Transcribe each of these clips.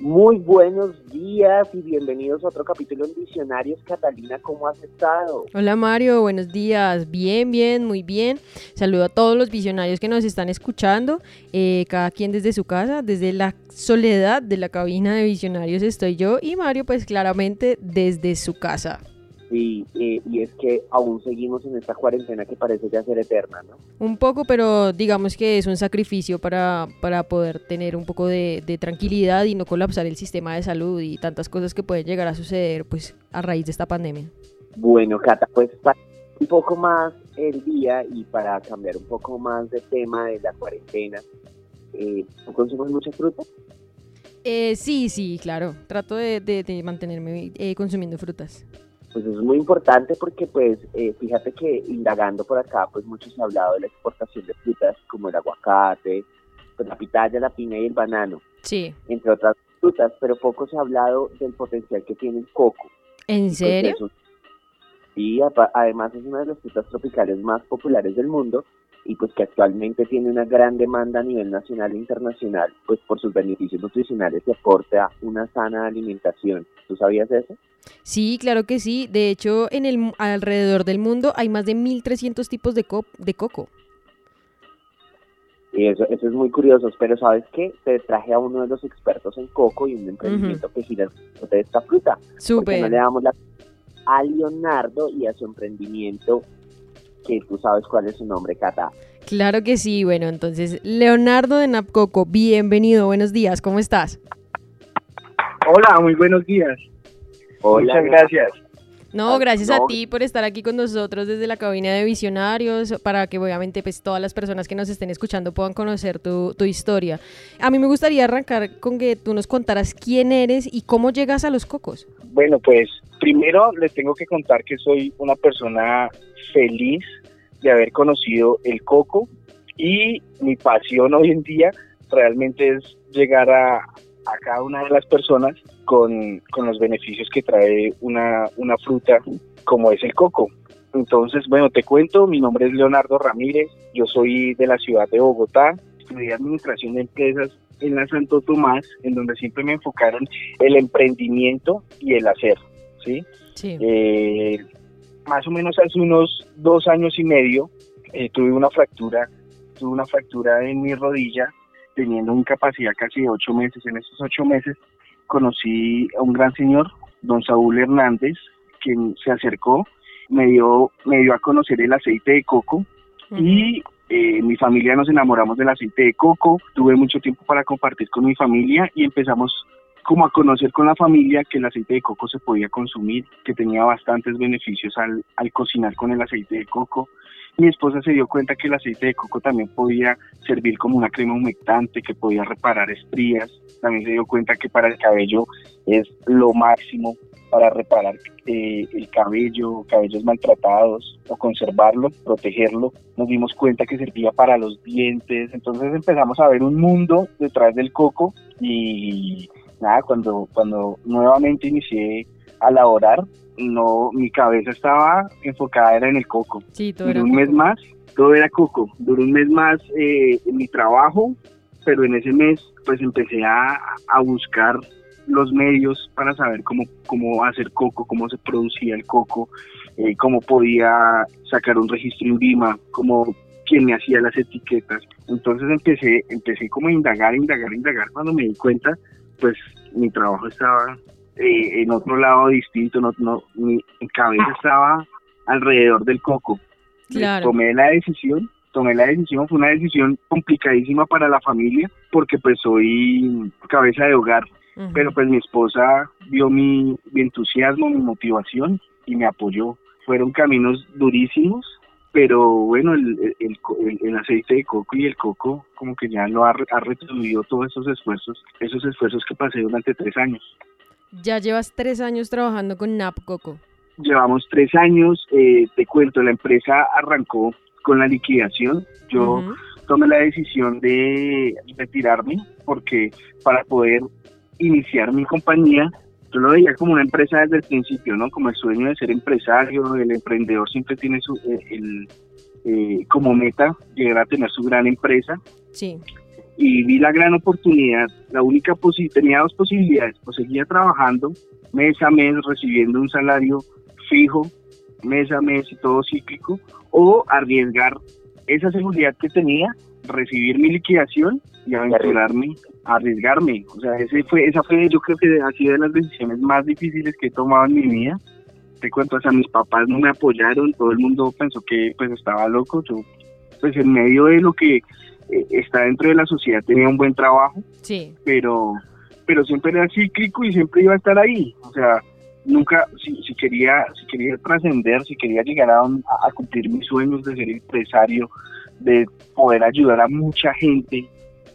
Muy buenos días y bienvenidos a otro capítulo en Visionarios. Catalina, ¿cómo has estado? Hola Mario, buenos días. Bien, bien, muy bien. Saludo a todos los visionarios que nos están escuchando, eh, cada quien desde su casa, desde la soledad de la cabina de visionarios estoy yo y Mario pues claramente desde su casa. Sí, y es que aún seguimos en esta cuarentena que parece ya ser eterna, ¿no? Un poco, pero digamos que es un sacrificio para, para poder tener un poco de, tranquilidad y no colapsar el sistema de salud y tantas cosas que pueden llegar a suceder pues a raíz de esta pandemia. Bueno, Cata, pues para un poco más el día y para cambiar un poco más de tema de la cuarentena, eh, ¿tú consumes mucha fruta? Eh, sí, sí, claro. Trato de, mantenerme eh, consumiendo frutas pues es muy importante porque pues eh, fíjate que indagando por acá pues mucho se ha hablado de la exportación de frutas como el aguacate, pues, la pitaya, la piña y el banano, sí. entre otras frutas, pero poco se ha hablado del potencial que tiene el coco. ¿En pues, serio? sí, además es una de las frutas tropicales más populares del mundo y pues que actualmente tiene una gran demanda a nivel nacional e internacional, pues por sus beneficios nutricionales y aporta una sana alimentación. ¿Tú sabías eso? Sí, claro que sí. De hecho, en el alrededor del mundo hay más de 1300 tipos de, de coco. Y eso, eso es muy curioso, pero ¿sabes qué? Te traje a uno de los expertos en coco y un emprendimiento que gira de esta fruta. Súper. No le damos la a Leonardo y a su emprendimiento que tú sabes cuál es su nombre, Cata. Claro que sí, bueno, entonces, Leonardo de Napcoco, bienvenido, buenos días, ¿cómo estás? Hola, muy buenos días. Hola, Muchas gracias. No, gracias a ti por estar aquí con nosotros desde la cabina de Visionarios, para que obviamente pues todas las personas que nos estén escuchando puedan conocer tu, tu, historia. A mí me gustaría arrancar con que tú nos contaras quién eres y cómo llegas a los cocos. Bueno, pues primero les tengo que contar que soy una persona feliz de haber conocido el coco y mi pasión hoy en día realmente es llegar a, a cada una de las personas con, los beneficios que trae una, una fruta como es el coco. Entonces, bueno, te cuento, mi nombre es Leonardo Ramírez, yo soy de la ciudad de Bogotá, estudié administración de empresas en la Santo Tomás, en donde siempre me enfocaron el emprendimiento y el hacer, ¿sí? sí. Eh, más o menos hace unos dos años y medio eh, tuve una fractura, tuve una fractura en mi rodilla, teniendo una incapacidad casi de ocho meses. En esos ocho meses conocí a un gran señor, don Saúl Hernández, quien se acercó, me dio, me dio a conocer el aceite de coco y eh, mi familia nos enamoramos del aceite de coco, tuve mucho tiempo para compartir con mi familia y empezamos como a conocer con la familia que el aceite de coco se podía consumir, que tenía bastantes beneficios al, al cocinar con el aceite de coco. Mi esposa se dio cuenta que el aceite de coco también podía servir como una crema humectante, que podía reparar estrías. También se dio cuenta que para el cabello es lo máximo para reparar eh, el cabello, cabellos maltratados o conservarlo, protegerlo. Nos dimos cuenta que servía para los dientes. Entonces empezamos a ver un mundo detrás del coco y nada, cuando, cuando nuevamente inicié a laborar, no, mi cabeza estaba enfocada era en el coco. Sí, todo Duró un mes más, todo era coco. Duró un mes más eh, en mi trabajo, pero en ese mes pues empecé a, a buscar los medios para saber cómo, cómo hacer coco, cómo se producía el coco, eh, cómo podía sacar un registro INVIMA, cómo quién me hacía las etiquetas. Entonces empecé, empecé como a indagar, indagar, indagar. Cuando me di cuenta, pues mi trabajo estaba eh, en otro lado distinto, no, no, mi cabeza estaba alrededor del coco. Tomé la decisión, tomé la decisión, fue una decisión complicadísima para la familia porque pues soy cabeza de hogar, pero pues mi esposa vio mi, mi entusiasmo, mi motivación y me apoyó. Fueron caminos durísimos, pero bueno, el, el, el, aceite de coco y el coco como que ya lo ha, ha retribuido todos esos esfuerzos, esos esfuerzos que pasé durante tres años. Ya llevas tres años trabajando con NAP Coco. Llevamos tres años, eh, te cuento, la empresa arrancó con la liquidación. Yo tomé la decisión de retirarme porque para poder iniciar mi compañía yo lo veía como una empresa desde el principio, ¿no? Como el sueño de ser empresario, el emprendedor siempre tiene su, eh, el, eh, como meta llegar a tener su gran empresa. Sí. y vi la gran oportunidad. La única posibilidad, tenía dos posibilidades, o seguía trabajando mes a mes recibiendo un salario fijo, mes a mes y todo cíclico, o arriesgar esa seguridad que tenía, recibir mi liquidación y aventurarme, arriesgarme. O sea, ese fue, esa fue, yo creo que ha sido de las decisiones más difíciles que he tomado en mi vida. Te cuento, o sea, mis papás no me apoyaron, todo el mundo pensó que pues estaba loco. Yo, pues en medio de lo que eh, está dentro de la sociedad tenía un buen trabajo, Sí. pero pero siempre era cíclico y siempre iba a estar ahí. O sea, nunca, si, si quería si quería trascender, si quería llegar a, un- a cumplir mis sueños de ser empresario, de poder ayudar a mucha gente,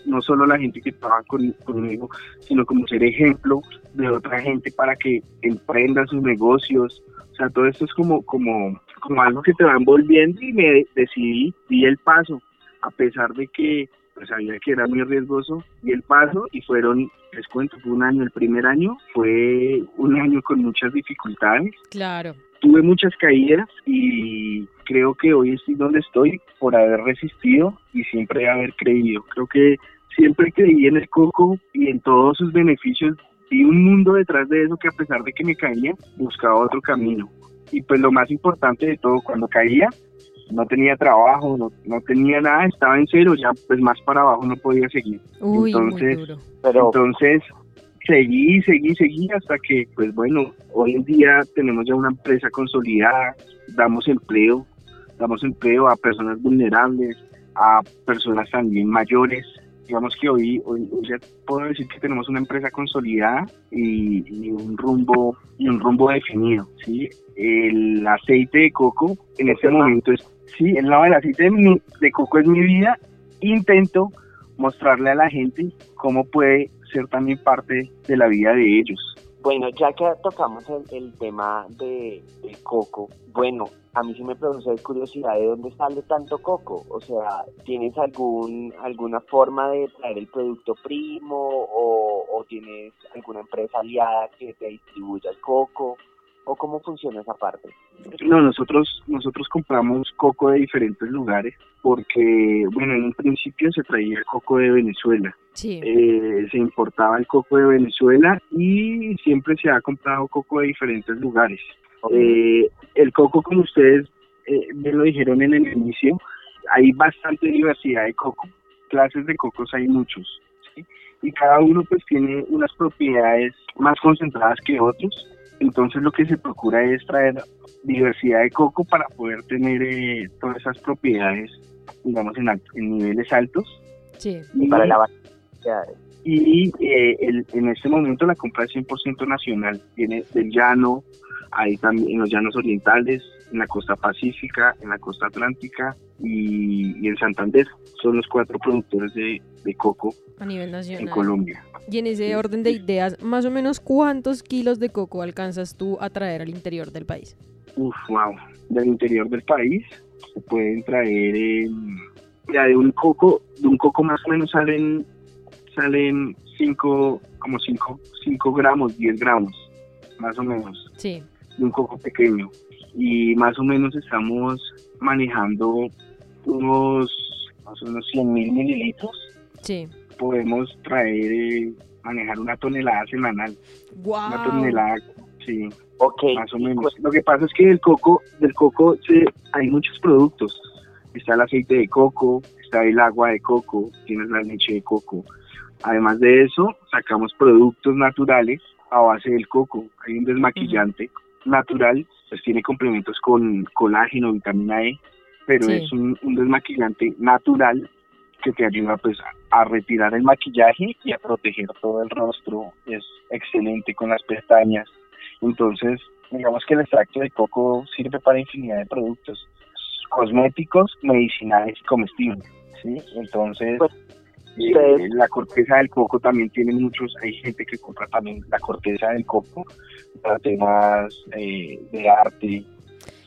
no solo la gente que trabaja con- conmigo, sino como ser ejemplo de otra gente para que emprenda sus negocios. O sea, todo esto es como, como, como algo que te va envolviendo y me decidí, di el paso, a pesar de que pues sabía que era muy riesgoso, di el paso y fueron, les cuento, fue un año, el primer año fue un año con muchas dificultades, Claro. tuve muchas caídas y creo que hoy estoy donde estoy por haber resistido y siempre haber creído. Creo que siempre creí en el coco y en todos sus beneficios. Vi un mundo detrás de eso que a pesar de que me caía, buscaba otro camino. Y pues lo más importante de todo, cuando caía, no tenía trabajo, no, no tenía nada, estaba en cero, ya pues más para abajo no podía seguir. Uy, Entonces, muy duro. Pero Entonces, seguí, seguí, seguí hasta que, pues bueno, hoy en día tenemos ya una empresa consolidada, damos empleo, damos empleo a personas vulnerables, a personas también mayores. Digamos que hoy, hoy, hoy ya puedo decir que tenemos una empresa consolidada y, y un rumbo y un rumbo definido, ¿sí? El aceite de coco en este momento es, sí, el lado del aceite de, mi- de coco es mi vida. Intento mostrarle a la gente cómo puede ser también parte de la vida de ellos. Bueno, ya que tocamos el, tema de, del coco, bueno, a mí sí me produce curiosidad de dónde sale tanto coco. O sea, ¿tienes algún alguna forma de traer el producto primo o, o tienes alguna empresa aliada que te distribuya el coco? ¿O cómo funciona esa parte? No, nosotros, nosotros compramos coco de diferentes lugares porque, bueno, en un principio se traía el coco de Venezuela, Sí. eh, se importaba el coco de Venezuela y siempre se ha comprado coco de diferentes lugares. Eh, el coco, como ustedes eh, bien lo dijeron en el inicio, hay bastante diversidad de coco. Clases de cocos hay muchos. ¿sí? Y cada uno pues tiene unas propiedades más concentradas que otros. Entonces lo que se procura es traer diversidad de coco para poder tener eh, todas esas propiedades, digamos, en, en niveles altos. Sí. Y para la Y eh, el- en este momento la compra es 100% nacional. Viene del llano, ahí también en los llanos orientales, en la costa pacífica, en la costa atlántica y, y en Santander. Son los cuatro productores de, de coco A nivel en nacional. Colombia. Y en ese orden de ideas, más o menos cuántos kilos de coco alcanzas tú a traer al interior del país. Uf, wow. Del interior del país se pueden traer, eh, ya de un coco, de un coco más o menos salen, salen cinco, como 5 cinco gramos, 10 gramos, más o menos. Sí. de un coco pequeño y más o menos estamos manejando unos más o menos 100 mil mililitros. Sí. podemos traer manejar una tonelada semanal. Una Wow. tonelada sí Ok, más o menos. lo que pasa es que del coco del coco se, hay muchos productos. Está el aceite de coco está el agua de coco tienes la leche de coco. Además de eso sacamos productos naturales a base del coco. Hay un desmaquillante natural pues tiene complementos con colágeno vitamina E pero Sí. es un, un desmaquillante natural que te ayuda pues a, retirar el maquillaje y a proteger todo el rostro es excelente con las pestañas entonces, digamos que el extracto de coco sirve para infinidad de productos cosméticos, medicinales y comestibles. ¿sí? Entonces, Eh, la corteza del coco también tiene muchos, hay gente que compra también la corteza del coco para temas eh, de arte.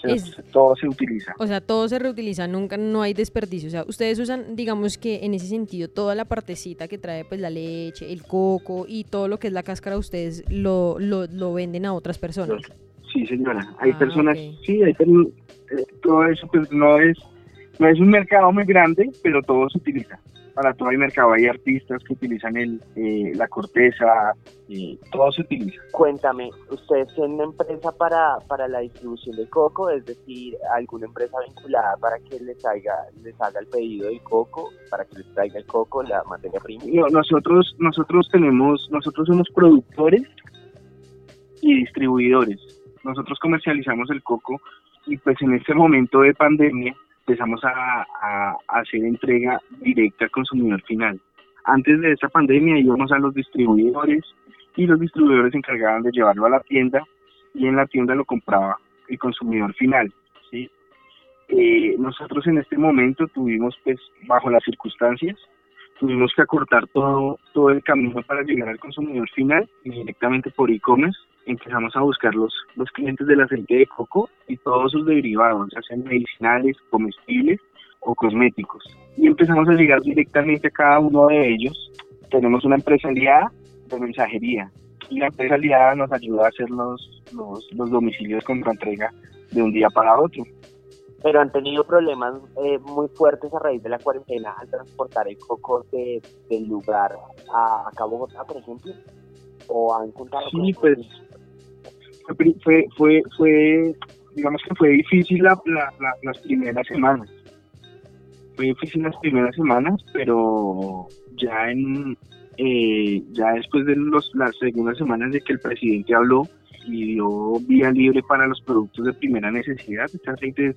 Es- Todo se utiliza. O sea, todo se reutiliza, nunca no hay desperdicio. O sea, ustedes usan, digamos que en ese sentido, toda la partecita que trae pues la leche, el coco y todo lo que es la cáscara, ustedes lo, lo, lo venden a otras personas. Sí, señora. Hay Ah, personas, ok. sí, hay eh, todo eso pues no es, no es un mercado muy grande, pero todo se utiliza. Para todo el mercado. Hay artistas que utilizan el, eh, la corteza, y todo se utiliza. Cuéntame, ¿ustedes tienen una empresa para, para la distribución de coco? Es decir, alguna empresa vinculada para que les haga, les haga el pedido del coco, para que les traiga el coco, la materia prima. nosotros, nosotros tenemos, nosotros somos productores y distribuidores. Nosotros comercializamos el coco y pues en este momento de pandemia empezamos a, hacer entrega directa al consumidor final. Antes de esta pandemia íbamos a los distribuidores y los distribuidores se encargaban de llevarlo a la tienda y en la tienda lo compraba el consumidor final. ¿sí? Eh, nosotros en este momento tuvimos, pues, bajo las circunstancias, tuvimos que acortar todo, todo el camino para llegar al consumidor final y directamente por e-commerce empezamos a buscar los, los clientes del aceite de coco y todos sus derivados, ya sean medicinales, comestibles o cosméticos. Y empezamos a llegar directamente a cada uno de ellos. Tenemos una empresa aliada de mensajería y la empresa aliada nos ayuda a hacer los, los, los domicilios con entrega de un día para otro. Pero han tenido problemas eh, muy fuertes a raíz de la cuarentena al transportar el coco de, del lugar a, Cabo Bogotá, por ejemplo. ¿O han encontrado Sí, pues fue, fue, fue, digamos que fue difícil la, las primeras semanas. Fue difícil las primeras semanas, pero ya en eh, ya después de los, las segundas semanas de que el presidente habló y dio vía libre para los productos de primera necesidad, este aceite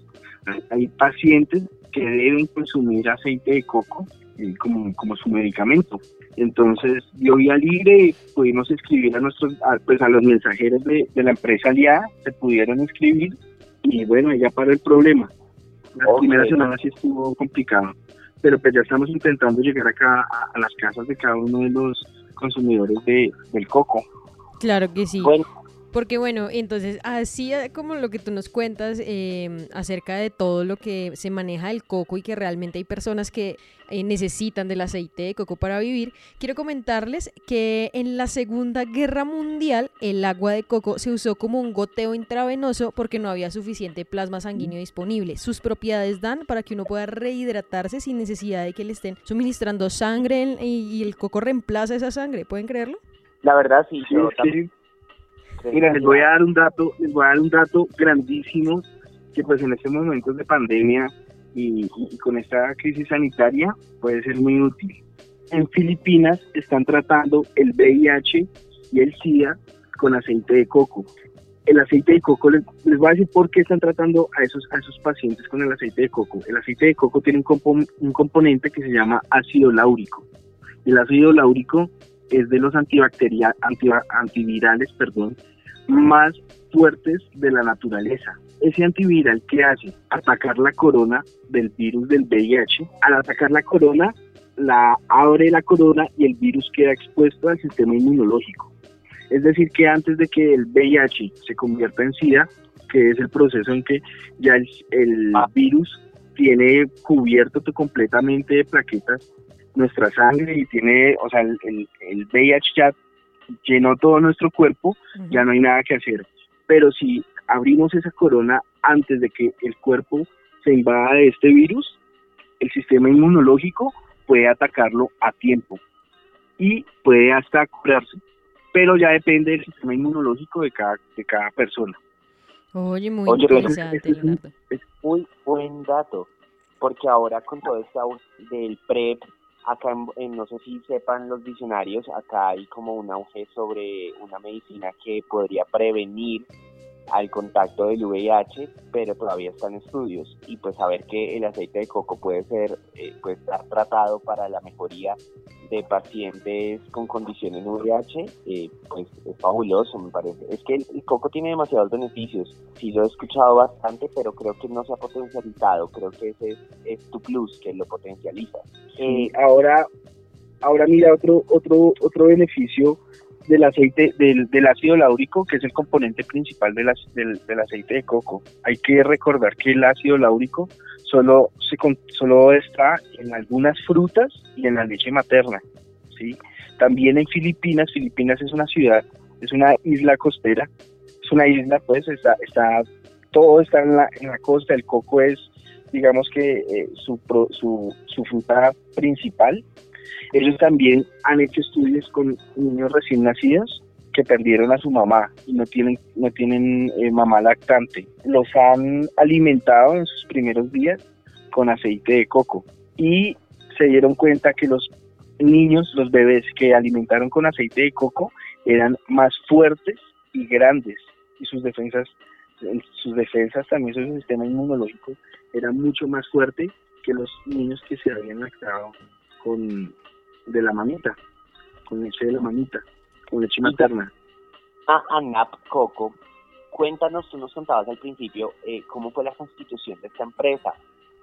hay pacientes que deben consumir aceite de coco eh, como, como su medicamento. Entonces dio vía libre, pudimos escribir a nuestros, pues a los mensajeros de, la empresa aliada, se pudieron inscribir y bueno, ya para el problema. La primera semana sí estuvo complicado, pero pues ya estamos intentando llegar acá a, las casas de cada uno de los consumidores de, del coco. Claro que sí. Porque bueno, entonces así eh, como lo que tú nos cuentas em, acerca de todo lo que se maneja del coco y que realmente hay personas que eh, necesitan del aceite de coco para vivir, quiero comentarles que en la Segunda Guerra Mundial el agua de coco se usó como un goteo intravenoso porque no había suficiente plasma sanguíneo disponible. Sus propiedades dan para que uno pueda rehidratarse sin necesidad de que le estén suministrando sangre y el coco reemplaza esa sangre. ¿Pueden creerlo? La verdad sí, yo Mira, les voy a dar un dato, les voy a dar un dato grandísimo que pues en estos momentos de pandemia y, con esta crisis sanitaria puede ser muy útil. En Filipinas están tratando el VIH y el SIDA con aceite de coco. El aceite de coco, les, voy a decir por qué están tratando a esos, a esos pacientes con el aceite de coco. El aceite de coco tiene un, un componente que se llama ácido láurico. El ácido láurico es de los antibacteriales, antivirales, perdón, más fuertes de la naturaleza. Ese antiviral que hace atacar la corona del virus del VIH, al atacar la corona, la abre la corona y el virus queda expuesto al sistema inmunológico. Es decir, que antes de que el VIH se convierta en SIDA, que es el proceso en que ya el, el virus tiene cubierto completamente de plaquetas nuestra sangre y tiene, o sea, el, el, VIH ya llenó todo nuestro cuerpo, ya no hay nada que hacer. Pero si abrimos esa corona antes de que el cuerpo se invada de este virus, el sistema inmunológico puede atacarlo a tiempo y puede hasta curarse. Pero ya depende del sistema inmunológico de cada, de cada persona. Oye, muy interesante, es, muy buen dato, porque ahora con todo esto del PrEP acá en, no sé si sepan los diccionarios, acá hay como un auge sobre una medicina que podría prevenir al contacto del VIH, pero todavía están estudios y pues saber que el aceite de coco puede ser, eh, puede estar tratado para la mejoría de pacientes con condiciones VIH, eh, pues es fabuloso me parece. Es que el, coco tiene demasiados beneficios, sí lo he escuchado bastante, pero creo que no se ha potencializado, creo que ese es, tu plus, que lo potencializa. Eh, ahora, ahora mira otro, otro, otro beneficio del aceite, del, del, ácido láurico, que es el componente principal del, del, aceite de coco. Hay que recordar que el ácido láurico solo, se, solo está en algunas frutas y en la leche materna. ¿sí? También en Filipinas, Filipinas es una ciudad, es una isla costera, es una isla, pues está, está todo está en la, en la costa, el coco es, digamos que eh, su, su, su fruta principal, Ellos también han hecho estudios con niños recién nacidos que perdieron a su mamá y no tienen, no tienen eh, mamá lactante. Los han alimentado en sus primeros días con aceite de coco y se dieron cuenta que los niños, los bebés que alimentaron con aceite de coco eran más fuertes y grandes y sus defensas sus defensas también su sistema inmunológico era mucho más fuerte que los niños que se habían lactado con de la mamita con leche de la mamita con leche materna a ANAP Coco cuéntanos tú nos contabas al principio eh, cómo fue la constitución de esta empresa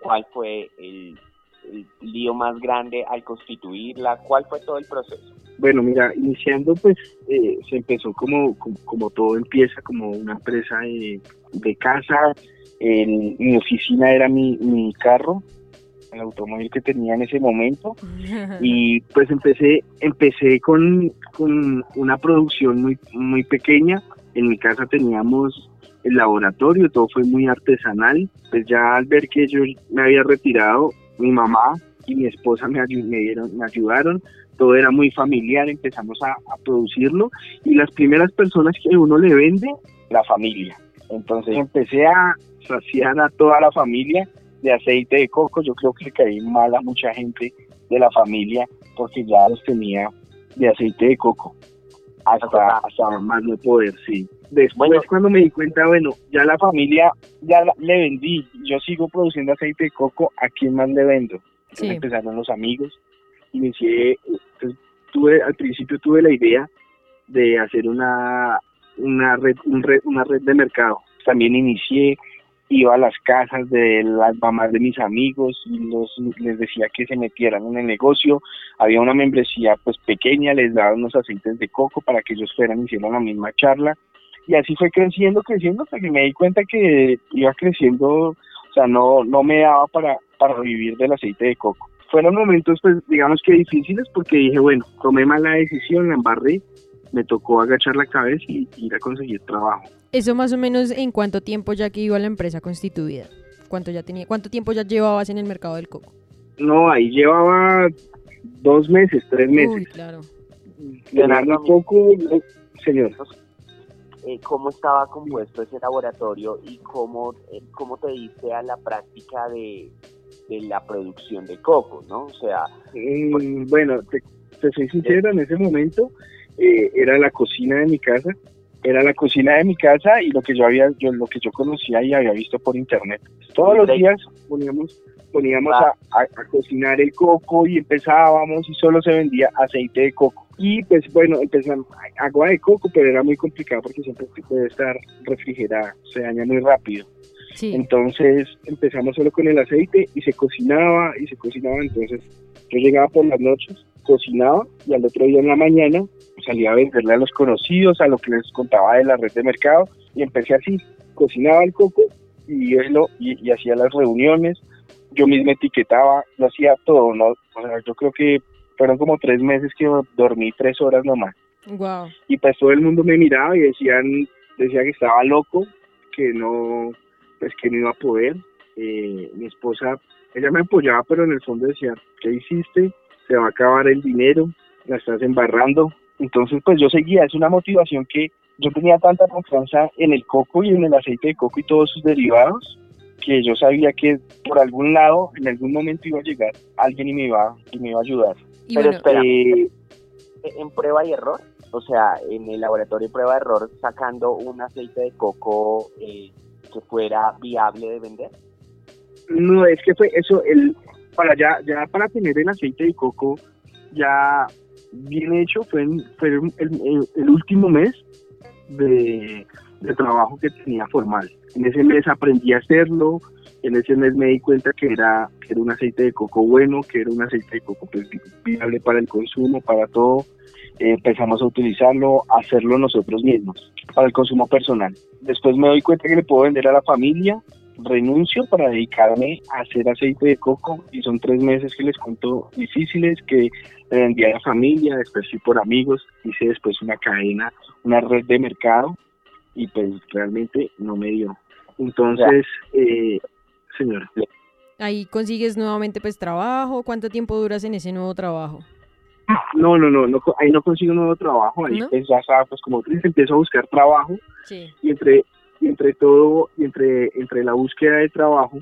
cuál fue el el lío más grande al constituirla? ¿Cuál fue todo el proceso? Bueno, mira, iniciando pues eh, se empezó como, como, todo empieza, como una empresa de, casa. mi oficina era mi, mi carro, el automóvil que tenía en ese momento. Y pues empecé empecé con, con una producción muy muy pequeña. En mi casa teníamos el laboratorio todo fue muy artesanal. Pues ya al ver que yo me había retirado mi mamá y mi esposa me, me, dieron, me ayudaron, todo era muy familiar, empezamos a, producirlo. Y las primeras personas que uno le vende, la familia. Entonces empecé a saciar a toda la familia de aceite de coco, yo creo que le caí mal a mucha gente de la familia porque ya los tenía de aceite de coco hasta, hasta más no poder, sí. Después cuando me di cuenta, bueno, ya la familia, ya le vendí, yo sigo produciendo aceite de coco, ¿a quién más le vendo? empezaron los amigos, inicié, pues, tuve, al principio tuve la idea de hacer una, una red, una red de mercado. También inicié iba a las casas de las mamás de mis amigos y los, les decía que se metieran en el negocio. Había una membresía pues pequeña, les daba unos aceites de coco para que ellos fueran y hicieran la misma charla. Y así fue creciendo, creciendo, hasta que me di cuenta que iba creciendo, o sea, no, no me daba para, para vivir del aceite de coco. Fueron momentos, pues, digamos que difíciles, porque dije, bueno, tomé mala decisión, la embarré, me tocó agachar la cabeza y ir a conseguir trabajo. Eso más o menos en cuánto tiempo ya que iba la empresa constituida? ¿Cuánto ya tenía? ¿Cuánto tiempo ya llevabas en el mercado del coco? No, ahí llevaba dos meses, tres meses. Uy, claro. un poco, señor. Eh, ¿Cómo estaba compuesto ese laboratorio y cómo, eh, cómo te diste a la práctica de, la producción de coco, no? O sea... Mm, bueno, te, soy sincero, en ese momento eh, era la cocina de mi casa era la cocina de mi casa y lo que yo había, yo lo que yo conocía y había visto por internet. Todos los días poníamos, poníamos a, cocinar el coco y empezábamos y solo se vendía aceite de coco. Y pues bueno, empezamos agua de coco, pero era muy complicado porque siempre puede estar refrigerada, se daña muy rápido. Entonces empezamos solo con el aceite y se cocinaba y se cocinaba. Entonces yo llegaba por las noches, cocinaba y al otro día en la mañana salía a venderle a los conocidos, a lo que les contaba de la red de mercado y empecé así, cocinaba el coco y, lo, y, hacía las reuniones, yo mismo etiquetaba, lo hacía todo, ¿no? O sea, yo creo que fueron como tres meses que dormí tres horas nomás. Wow. Y pues todo el mundo me miraba y decían, decía que estaba loco, que no, pues que no iba a poder. Eh, mi esposa, ella me apoyaba, pero en el fondo decía, ¿qué hiciste? Se va a acabar el dinero, la estás embarrando, entonces, pues yo seguía, es una motivación que yo tenía tanta confianza en el coco y en el aceite de coco y todos sus derivados, que yo sabía que por algún lado, en algún momento iba a llegar alguien y me iba, y me iba a ayudar. Pero espera, eh, en prueba y error, o sea, en el laboratorio de prueba y error, sacando un aceite de coco eh, que fuera viable de vender. No, es que fue eso, el, para ya, ya para tener el aceite de coco, ya bien hecho fue, fue el, último mes de, trabajo que tenía formal. En ese mes aprendí a hacerlo, en ese mes me di cuenta que era, que era un aceite de coco bueno, que era un aceite de coco pues, viable para el consumo, para todo. Eh, empezamos a utilizarlo, a hacerlo nosotros mismos, para el consumo personal. Después me doy cuenta que le puedo vender a la familia, renuncio para dedicarme a hacer aceite de coco y son tres meses que les cuento difíciles que le vendí a la familia, después fui por amigos, hice después una cadena, una red de mercado y pues realmente no me dio. Entonces, eh, señora. Ahí consigues nuevamente pues trabajo, ¿cuánto tiempo duras en ese nuevo trabajo? No, no, no, no, ahí no consigo un nuevo trabajo, ahí ¿No? pues, ya pues como tú empiezo a buscar trabajo Sí. y entre, y entre todo, y entre, entre la búsqueda de trabajo,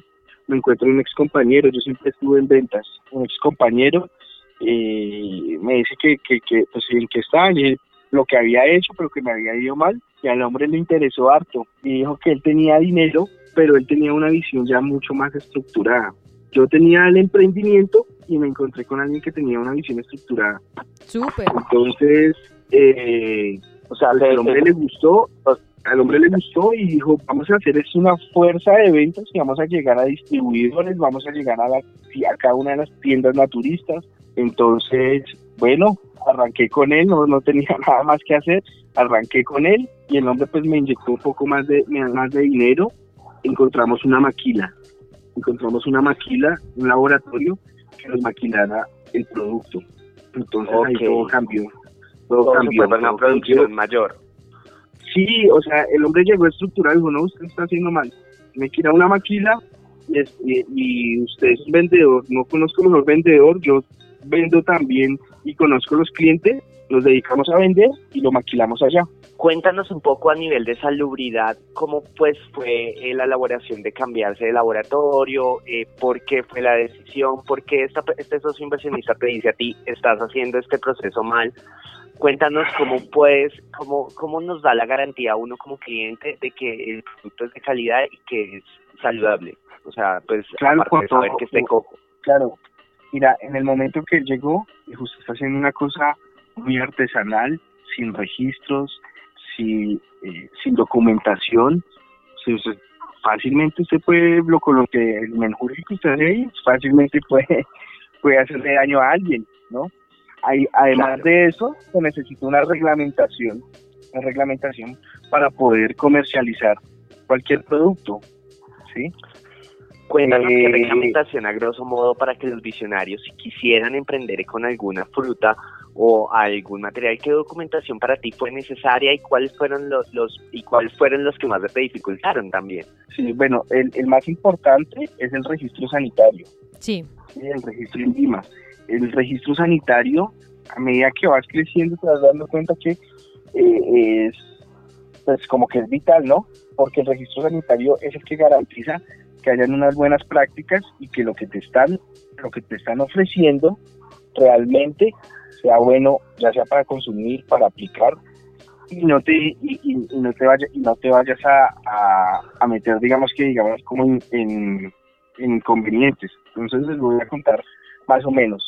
me encuentro un ex compañero, yo siempre estuve en ventas, un ex compañero, eh, me dice que, que, que pues en qué estaba, y lo que había hecho, pero que me había ido mal, y al hombre le interesó harto, y dijo que él tenía dinero, pero él tenía una visión ya mucho más estructurada. Yo tenía el emprendimiento y me encontré con alguien que tenía una visión estructurada. Súper. Entonces, eh, O sea, al hombre le gustó, al hombre le gustó y dijo, vamos a hacer esto una fuerza de ventas y vamos a llegar a distribuidores, vamos a llegar a, la, a cada una de las tiendas naturistas. Entonces, bueno, arranqué con él, no, no tenía nada más que hacer, arranqué con él y el hombre pues me inyectó un poco más de, más de dinero, encontramos una maquila, encontramos una maquila, un laboratorio que nos maquilara el producto. Entonces ahí Ok. todo cambió. Todo, todo cambió. fue para una producción mayor. Sí, o sea, el hombre llegó estructurado y dijo, no, usted está haciendo mal. Me quiera una maquila y, y- usted es un vendedor. No conozco mejor vendedor, yo vendo también y conozco los clientes. Nos dedicamos a vender y lo maquilamos allá. Cuéntanos un poco a nivel de salubridad, cómo pues fue eh, la elaboración de cambiarse de laboratorio, eh, por qué fue la decisión, por qué esta, este socio inversionista te dice a ti, estás haciendo este proceso mal. Cuéntanos cómo puedes, cómo, cómo nos da la garantía a uno como cliente de que el producto es de calidad y que es saludable. O sea, pues Claro, aparte de saber que esté cojo. Claro, mira, en el momento que llegó, usted está haciendo una cosa muy artesanal, sin registros, sin, eh, sin documentación. Sí, usted- fácilmente usted puede, lo, con lo que el menjurje que usted hace ahí, fácilmente puede, puede hacerle daño a alguien, ¿no? Hay, además Claro. de eso, se necesita una reglamentación, una reglamentación para poder comercializar cualquier producto, ¿sí? Cuéntanos Eh, qué reglamentación a grosso modo para que los visionarios, si quisieran emprender con alguna fruta o algún material, qué documentación para ti fue necesaria y cuáles fueron los, los y cuáles fueron los que más te dificultaron también. Sí, bueno, el, el más importante es el registro sanitario, Sí. ¿sí? el registro INVIMA. El registro sanitario, a medida que vas creciendo, te vas dando cuenta que eh, es, pues como que es vital, ¿no? Porque el registro sanitario es el que garantiza que hayan unas buenas prácticas y que lo que te están, lo que te están ofreciendo realmente sea bueno, ya sea para consumir, para aplicar y no te y, no te vayas y no te vayas a, a, a meter digamos que digamos como en, en inconvenientes entonces les voy a contar más o menos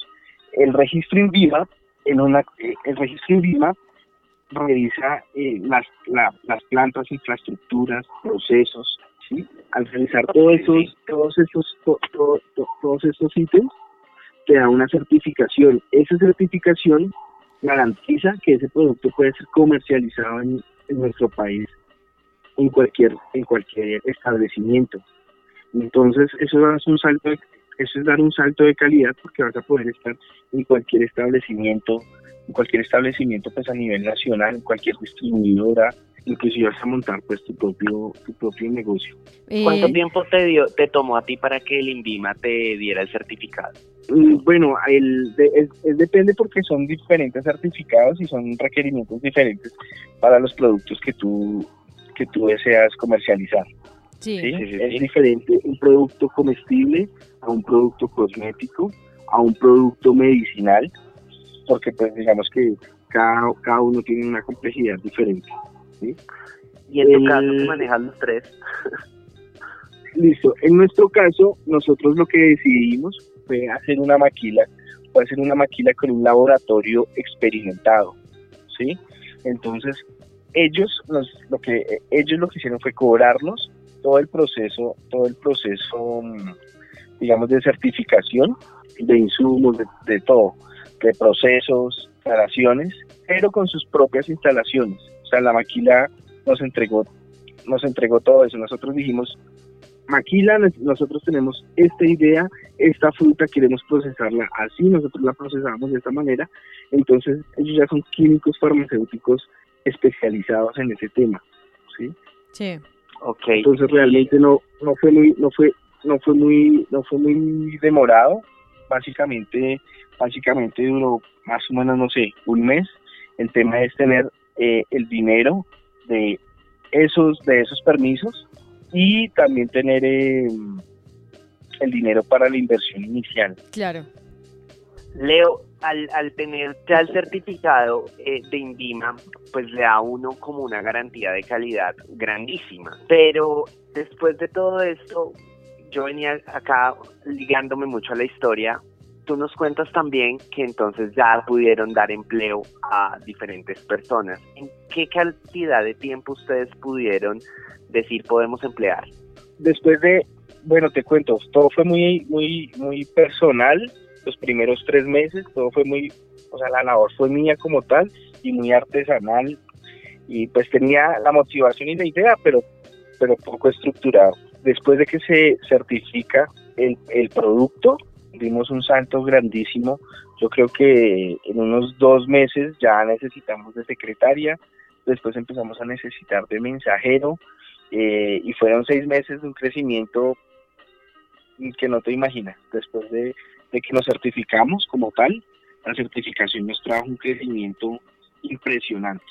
el registro INVIMA en una eh, el registro INVIMA revisa eh, las la- las plantas infraestructuras procesos ¿sí? al realizar todos esos todos esos to- to- to- todos ítems te da una certificación. Esa certificación garantiza que ese producto puede ser comercializado en, en nuestro país en cualquier en cualquier establecimiento. Entonces eso es un salto eso es dar un salto de calidad porque vas a poder estar en cualquier establecimiento en cualquier establecimiento pues a nivel nacional en cualquier distribuidora inclusive vas a montar pues tu propio tu propio negocio ¿Cuánto Eh, tiempo te dio te tomó a ti para que el INVIMA te diera el certificado? Mm, Bueno, el es depende porque son diferentes certificados y son requerimientos diferentes para los productos que tú que tú deseas comercializar. Sí. ¿sí? Sí, sí, es sí. diferente un producto comestible a un producto cosmético, a un producto medicinal, porque pues digamos que cada, cada uno tiene una complejidad diferente. Y en tu caso que manejas los tres. Listo. En nuestro caso, nosotros lo que decidimos fue hacer una maquila, fue hacer una maquila con un laboratorio experimentado, ¿sí? Entonces, ellos nos, lo que ellos lo que hicieron fue cobrarnos todo el proceso, todo el proceso, mm, digamos, de certificación, de insumos, de, todo, de procesos, instalaciones, pero con sus propias instalaciones. O sea, la maquila nos entregó, nos entregó todo eso. Nosotros dijimos, maquila, nos- nosotros tenemos esta idea, esta fruta queremos procesarla así, nosotros la procesamos de esta manera, entonces ellos ya son químicos farmacéuticos especializados en ese tema, ¿sí? Sí. Ok. Entonces realmente no no fue muy no fue no fue muy no fue muy demorado básicamente, básicamente duró más o menos, no sé, un mes. El tema es tener eh, el dinero de esos, de esos permisos y también tener eh, el dinero para la inversión inicial. Claro. Leo, al, al tener ya el certificado eh, de INVIMA, pues le da uno como una garantía de calidad grandísima. Pero después de todo esto, yo venía acá ligándome mucho a la historia. Tú nos cuentas también que entonces ya pudieron dar empleo a diferentes personas. ¿En qué cantidad de tiempo ustedes pudieron decir podemos emplear? Después de, bueno, te cuento, todo fue muy, muy, muy personal los primeros tres meses, todo fue muy, o sea, la labor fue mía como tal y muy artesanal y pues tenía la motivación y la idea, pero, pero poco estructurado. Después de que se certifica el, el producto, dimos un salto grandísimo. Yo creo que en unos dos meses ya necesitamos de secretaria, después empezamos a necesitar de mensajero eh, y fueron seis meses de un crecimiento que no te imaginas. Después de de que nos certificamos como tal, la certificación nos trajo un crecimiento impresionante,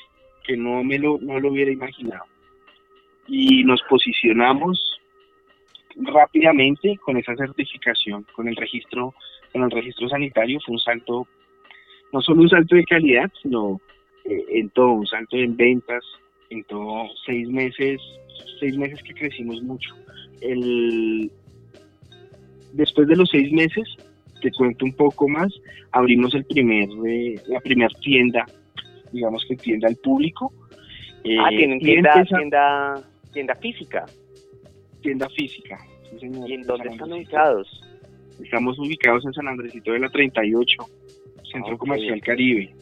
que no me lo, no lo hubiera imaginado. Y nos posicionamos rápidamente con esa certificación, con el registro, con el registro sanitario, fue un salto, no solo un salto de calidad, sino eh, en todo, un salto en ventas, en todo seis meses, seis meses que crecimos mucho. El, después de los seis meses te cuento un poco más, abrimos el primer, eh, la primera tienda, digamos que tienda al público. ah, eh, tienen tienda, tienda, tienda física. Tienda física. ¿Y en dónde están ubicados? Estamos ubicados en San Andresito de la 38, Centro Comercial Caribe,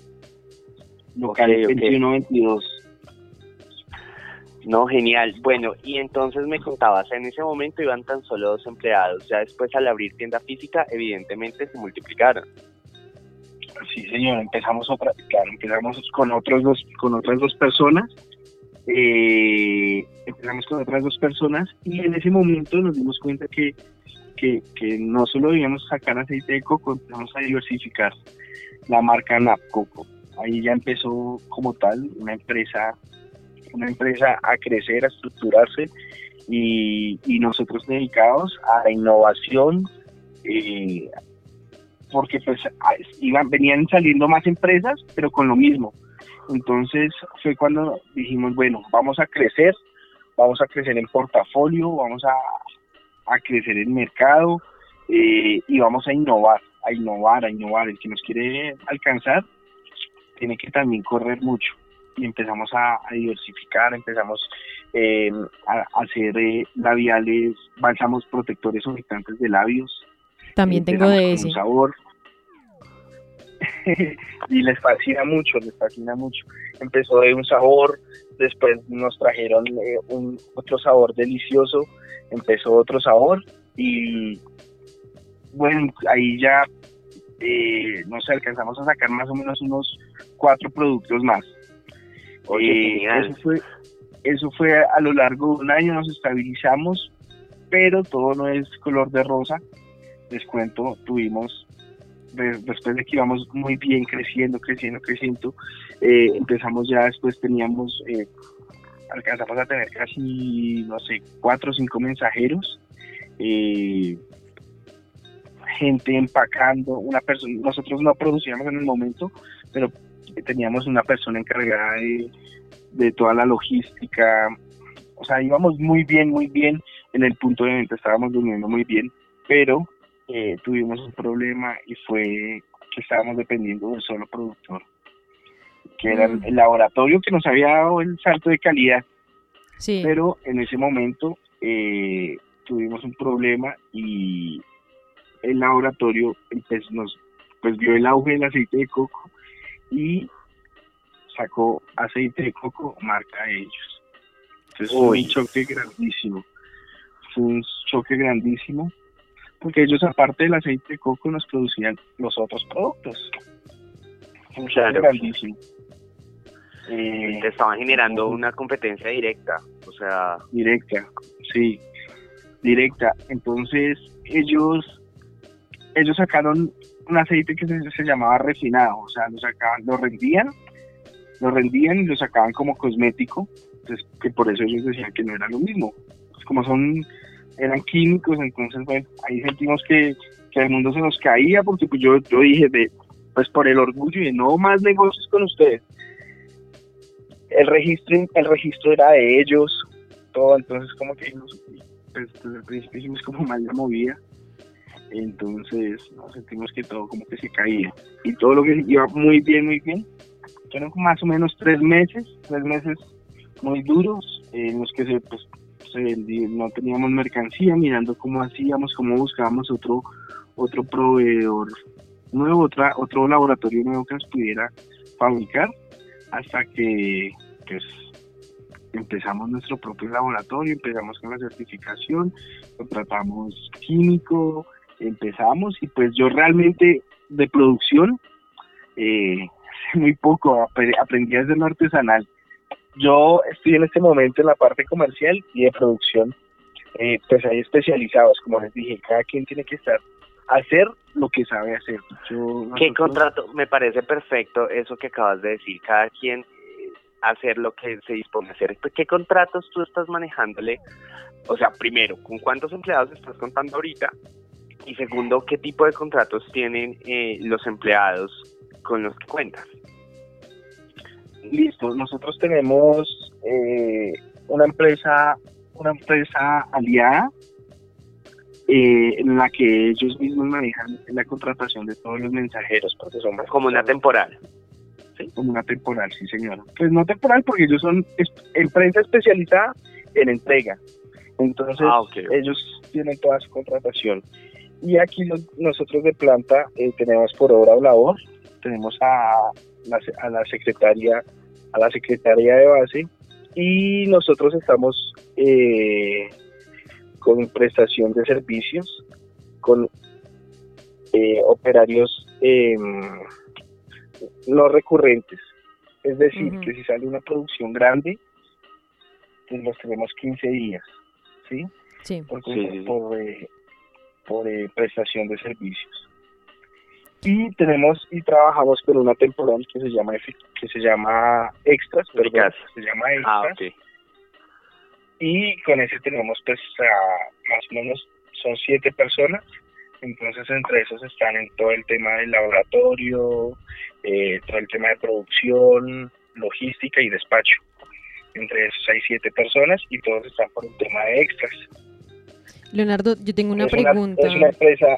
local 2122. No, genial. Bueno, y entonces me contabas, en ese momento iban tan solo dos empleados, ya después al abrir tienda física, evidentemente se multiplicaron. Sí, señor, empezamos otra, claro, empezamos con otros dos, con otras dos personas, eh, empezamos con otras dos personas y en ese momento nos dimos cuenta que, que, que no solo debíamos sacar aceite de coco, empezamos a diversificar la marca Napcoco. Ahí ya empezó como tal una empresa una empresa a crecer, a estructurarse y, nosotros dedicados a innovación, eh, porque pues iban, venían saliendo más empresas, pero con lo mismo. Entonces fue cuando dijimos, bueno, vamos a crecer, vamos a crecer en portafolio, vamos a, a crecer en mercado eh, y vamos a innovar, a innovar, a innovar. El que nos quiere alcanzar tiene que también correr mucho y empezamos a, diversificar, empezamos eh, a, hacer eh, labiales, bálsamos protectores humectantes de labios. También tengo de ese. sabor. y les fascina mucho, les fascina mucho. Empezó de un sabor, después nos trajeron eh, un otro sabor delicioso, empezó otro sabor y bueno, ahí ya eh, no sé, alcanzamos a sacar más o menos unos cuatro productos más. Oye, eh, eso fue, eso fue a lo largo de un año, nos estabilizamos, pero todo no es color de rosa. Les cuento, tuvimos, después de que íbamos muy bien creciendo, creciendo, creciendo, eh, empezamos ya, después teníamos, eh, alcanzamos a tener casi, no sé, cuatro o cinco mensajeros. gente empacando, una persona, nosotros no producíamos en el momento, pero teníamos una persona encargada de, toda la logística, o sea, íbamos muy bien, muy bien en el punto de venta, estábamos durmiendo muy bien, pero eh, tuvimos un problema y fue que estábamos dependiendo de un solo productor, que era el, mm. laboratorio que nos había dado el salto de calidad. Sí. Pero en ese momento eh, tuvimos un problema y el laboratorio pues, nos pues vio el auge del aceite de coco y sacó aceite de coco marca de ellos. Entonces fue un choque grandísimo. Fue un choque grandísimo porque ellos aparte del aceite de coco nos producían los otros productos. Fue un choque grandísimo. Eh, estaban generando una competencia directa, o sea... Directa, sí, directa. Entonces ellos ellos sacaron un aceite que se, llamaba refinado, o sea, lo sacaban, lo rendían, lo rendían y lo sacaban como cosmético, entonces que por eso ellos decían que no era lo mismo. Pues como son, eran químicos, entonces bueno, ahí sentimos que, que el mundo se nos caía porque pues yo, yo dije de, pues por el orgullo y no más negocios con ustedes. El registro, el registro era de ellos, todo, entonces como que pues, desde el principio hicimos como mal la movida entonces sentimos que todo como que se caía. Y todo lo que iba muy bien, muy bien, fueron más o menos tres meses, tres meses muy duros en los que se, pues, no teníamos mercancía, mirando cómo hacíamos, cómo buscábamos otro otro proveedor nuevo, otra, otro laboratorio nuevo que nos pudiera fabricar, hasta que pues empezamos nuestro propio laboratorio, empezamos con la certificación, contratamos químico, empezamos y pues yo realmente de producción eh, muy poco, aprendí a hacer artesanal. Yo estoy en este momento en la parte comercial y de producción, eh, pues hay especializados, como les dije, cada quien tiene que estar, hacer lo que sabe hacer. ¿Qué contrato? Me parece perfecto eso que acabas de decir, cada quien eh, hacer lo que se dispone a hacer. ¿Qué contratos tú estás manejándole? O sea, primero, ¿con cuántos empleados estás contando ahorita? Y segundo, ¿qué tipo de contratos tienen eh, los empleados con los que cuentan? Listo, nosotros tenemos eh, una empresa, una empresa aliada eh, en la que ellos mismos manejan la contratación de todos los mensajeros, porque son como una temporal. ¿Sí? Como una temporal, sí señora. Pues no temporal porque ellos son empresa especializada en entrega. Entonces ah, ellos tienen toda su contratación. Y aquí nosotros de planta eh, tenemos por obra o labor, tenemos a la, a la secretaria, a la secretaria de base y nosotros estamos eh, con prestación de servicios, con eh, operarios em, no recurrentes. Es decir, que si sale una producción grande, pues los tenemos 15 días, ¿sí? Sí. Porque, Por, por eh, prestación de servicios. Y tenemos y trabajamos con una temporada que se llama que se llama extras, perdón, se llama ah, extras. Y con ese tenemos pues más o menos son siete personas entonces entre esos están en todo el tema del laboratorio, eh, todo el tema de producción, logística y despacho. Entre esos hay siete personas y todos están por el tema de extras. Leonardo, yo tengo una pregunta. es una empresa,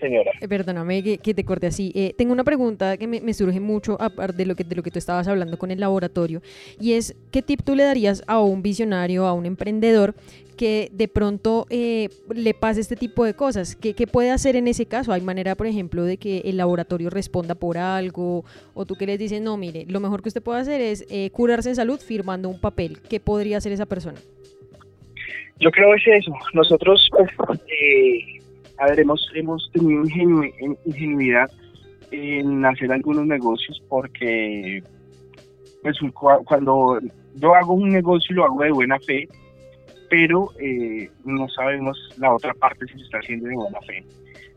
señora. Eh, perdóname que, te corte así. Eh, tengo una pregunta que me, surge mucho aparte de lo, que, de lo que tú estabas hablando con el laboratorio y es, ¿qué tip tú le darías a un visionario, a un emprendedor que de pronto eh, le pase este tipo de cosas? ¿Qué, ¿Qué, puede hacer en ese caso? ¿Hay manera, por ejemplo, de que el laboratorio responda por algo? ¿O tú que les dices, no, mire, lo mejor que usted puede hacer es curarse en salud firmando un papel? ¿Qué podría hacer esa persona? Yo creo es eso. Nosotros, pues, eh, a hemos, tenido ingenuidad en hacer algunos negocios porque, pues, cuando yo hago un negocio lo hago de buena fe, pero eh, no sabemos la otra parte si se está haciendo de buena fe.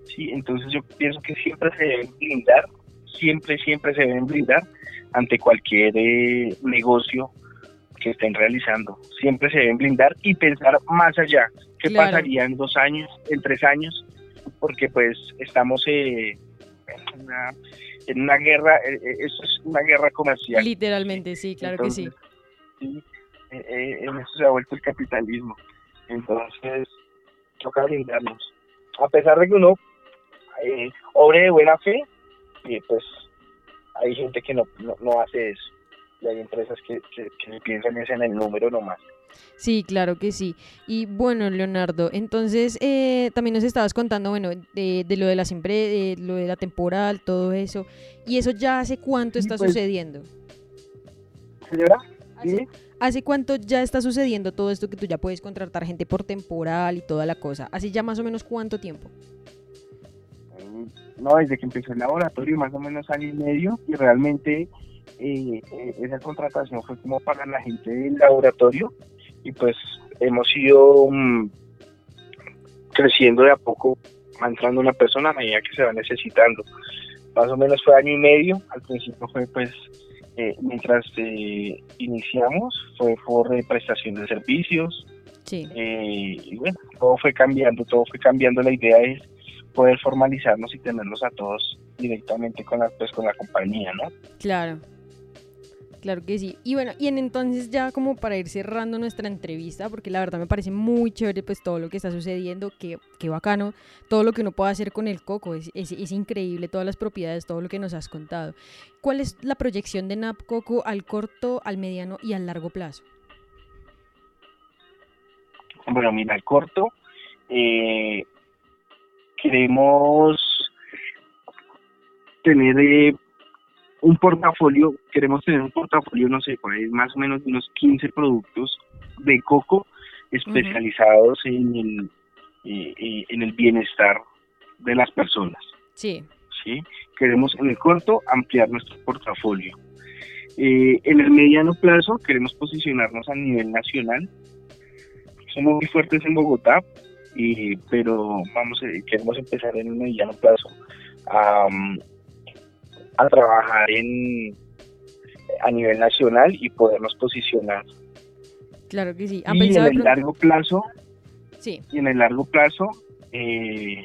Sí, entonces yo pienso que siempre se deben blindar, siempre, siempre se deben blindar ante cualquier eh, negocio que estén realizando. Siempre se deben blindar y pensar más allá. ¿Qué pasaría en dos años, en tres años? Porque pues estamos eh, en, una, guerra, eh, eh, eso es una guerra comercial. Literalmente, sí, claro que sí. en eso se ha vuelto el capitalismo. Entonces, toca blindarnos. A pesar de que uno obre de buena fe, pues hay gente que no, no hace eso y hay empresas que, que, piensan es en el número nomás. Sí, claro que sí. Y bueno, Leonardo, entonces eh, también nos estabas contando, bueno, de, lo de las empresas, lo de la temporal, todo eso. ¿Y eso ya hace cuánto está pues. sucediendo? Señora, ¿Hace, ¿Hace cuánto ya está sucediendo todo esto que tú ya puedes contratar gente por temporal y toda la cosa? ¿Hace ya más o menos cuánto tiempo? No, desde que empezó el laboratorio, más o menos año y medio, y realmente eh, esa contratación fue como para la gente del laboratorio y pues hemos ido mm, creciendo de a poco entrando una persona a medida que se va necesitando. Más o menos fue año y medio, al principio fue pues, eh, mientras eh, iniciamos, fue por prestación de servicios, Sí. y bueno, todo fue cambiando, todo fue cambiando, la idea es poder formalizarnos y tenerlos a todos directamente con la, pues, con la compañía, ¿no? Claro. Claro que sí. Y bueno, y en entonces ya como para ir cerrando nuestra entrevista, porque la verdad me parece muy chévere pues todo lo que está sucediendo, que, que bacano, todo lo que uno puede hacer con el coco, es, es, es, increíble, todas las propiedades, todo lo que nos has contado. ¿Cuál es la proyección de NAP Coco al corto, al mediano y al largo plazo? Bueno, mira, al corto, eh, queremos tener eh, un portafolio, queremos tener un portafolio, no sé, por ahí más o menos de unos 15 productos de coco especializados uh -huh. en, el, eh, en el bienestar de las personas. Sí. ¿sí? Queremos en el corto ampliar nuestro portafolio. Eh, en el mediano plazo queremos posicionarnos a nivel nacional. Somos muy fuertes en Bogotá, y, pero vamos, queremos empezar en el mediano plazo a, a trabajar en a nivel nacional y podernos posicionar. Claro que sí. y en el largo plazo, sí. y en el largo plazo, eh,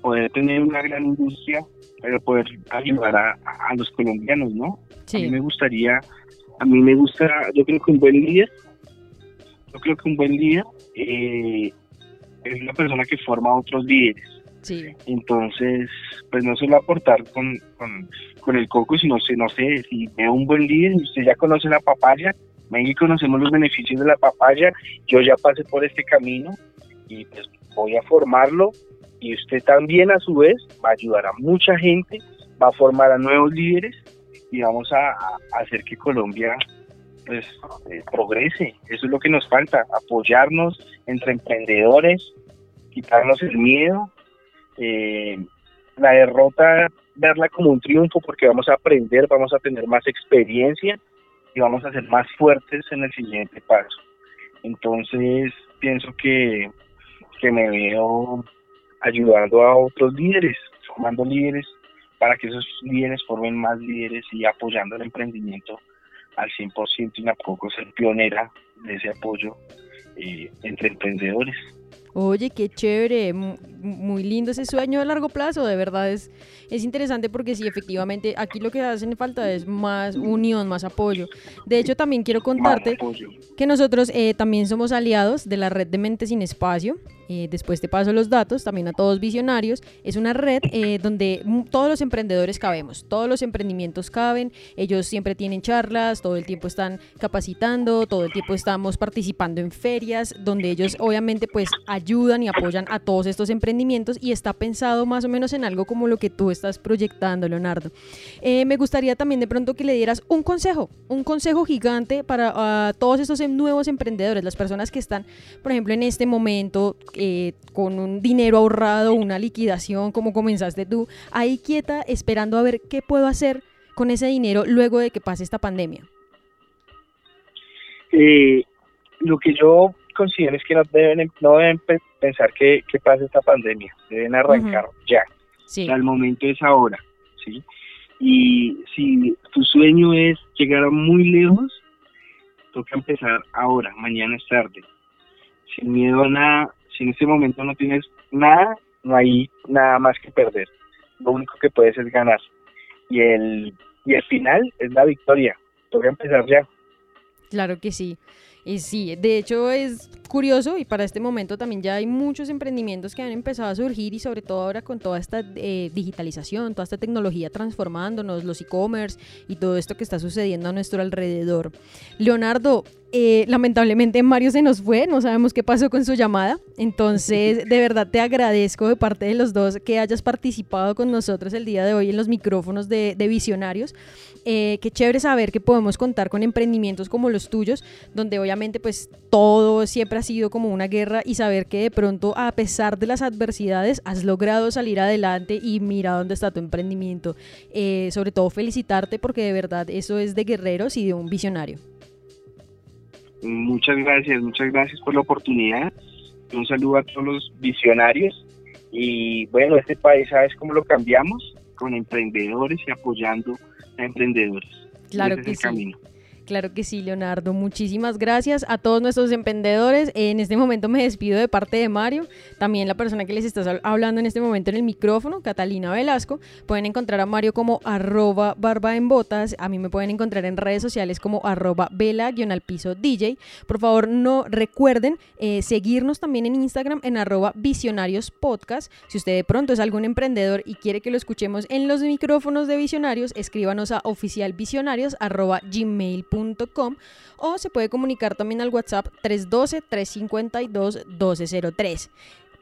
poder tener una gran industria, pero poder ayudar a, a los colombianos, ¿no? Sí. A mí me gustaría, a mí me gusta, yo creo que un buen líder, yo creo que un buen líder eh, es una persona que forma a otros líderes. Sí. Entonces, pues no solo aportar con, con, con el coco, sino, no sé, si veo un buen líder usted ya conoce la papaya, y conocemos los beneficios de la papaya, yo ya pasé por este camino y pues voy a formarlo y usted también a su vez va a ayudar a mucha gente, va a formar a nuevos líderes y vamos a, a hacer que Colombia pues eh, progrese. Eso es lo que nos falta, apoyarnos entre emprendedores, quitarnos el miedo, eh, la derrota verla como un triunfo porque vamos a aprender, vamos a tener más experiencia y vamos a ser más fuertes en el siguiente paso. Entonces pienso que, que me veo ayudando a otros líderes, formando líderes para que esos líderes formen más líderes y apoyando el emprendimiento al 100% y Napoco ser pionera de ese apoyo eh, entre emprendedores. Oye, qué chévere, muy lindo ese sueño a largo plazo, de verdad es, es interesante porque sí, efectivamente, aquí lo que hacen falta es más unión, más apoyo. De hecho, también quiero contarte que nosotros eh, también somos aliados de la red de Mentes sin Espacio, eh, después te paso los datos también a todos visionarios. Es una red eh, donde todos los emprendedores cabemos, todos los emprendimientos caben. Ellos siempre tienen charlas, todo el tiempo están capacitando, todo el tiempo estamos participando en ferias, donde ellos obviamente pues ayudan y apoyan a todos estos emprendimientos y está pensado más o menos en algo como lo que tú estás proyectando, Leonardo. Eh, me gustaría también de pronto que le dieras un consejo, un consejo gigante para uh, todos estos nuevos emprendedores, las personas que están, por ejemplo, en este momento eh, con un dinero ahorrado, una liquidación, como comenzaste tú, ahí quieta esperando a ver qué puedo hacer con ese dinero luego de que pase esta pandemia? Eh, lo que yo considero es que no deben, no deben pensar que, que pase esta pandemia, deben arrancar uh -huh. ya. Sí. El momento es ahora, ¿sí? Y si tu sueño es llegar muy lejos, toca empezar ahora, mañana es tarde. Sin miedo a nada, si en este momento no tienes nada, no hay nada más que perder. Lo único que puedes es ganar. Y el, y el final es la victoria. Toca empezar ya. Claro que sí. Y sí, de hecho es curioso y para este momento también ya hay muchos emprendimientos que han empezado a surgir y sobre todo ahora con toda esta eh, digitalización, toda esta tecnología transformándonos, los e-commerce y todo esto que está sucediendo a nuestro alrededor. Leonardo, eh, lamentablemente Mario se nos fue, no sabemos qué pasó con su llamada, entonces de verdad te agradezco de parte de los dos que hayas participado con nosotros el día de hoy en los micrófonos de, Visionarios. Eh, qué chévere saber que podemos contar con emprendimientos como los tuyos, donde obviamente pues todo siempre ha sido como una guerra y saber que de pronto a pesar de las adversidades has logrado salir adelante y mira dónde está tu emprendimiento. Eh, sobre todo felicitarte porque de verdad eso es de guerreros y de un visionario. Muchas gracias, muchas gracias por la oportunidad. Un saludo a todos los visionarios Y bueno, este país, ¿sabes cómo lo cambiamos? Con emprendedores y apoyando a emprendedores. Claro que sí. Claro que sí, Leonardo. Muchísimas gracias a todos nuestros emprendedores. En este momento me despido de parte de Mario, también la persona que les está hablando en este momento en el micrófono, Catalina Velasco. Pueden encontrar a Mario como arroba barba en botas. A mí me pueden encontrar en redes sociales como arroba vela-piso DJ. Por favor, no recuerden eh, seguirnos también en Instagram en arroba visionarios podcast. Si usted de pronto es algún emprendedor y quiere que lo escuchemos en los micrófonos de visionarios, escríbanos a oficialvisionarios arroba o se puede comunicar también al WhatsApp 312-352-1203.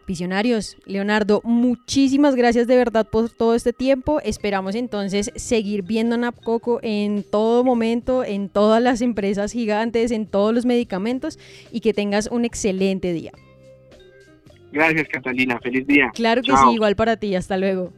Visionarios, Leonardo, muchísimas gracias de verdad por todo este tiempo. Esperamos entonces seguir viendo Napcoco en todo momento, en todas las empresas gigantes, en todos los medicamentos y que tengas un excelente día. Gracias, Catalina. Feliz día. Claro que sí, igual para ti. Hasta luego.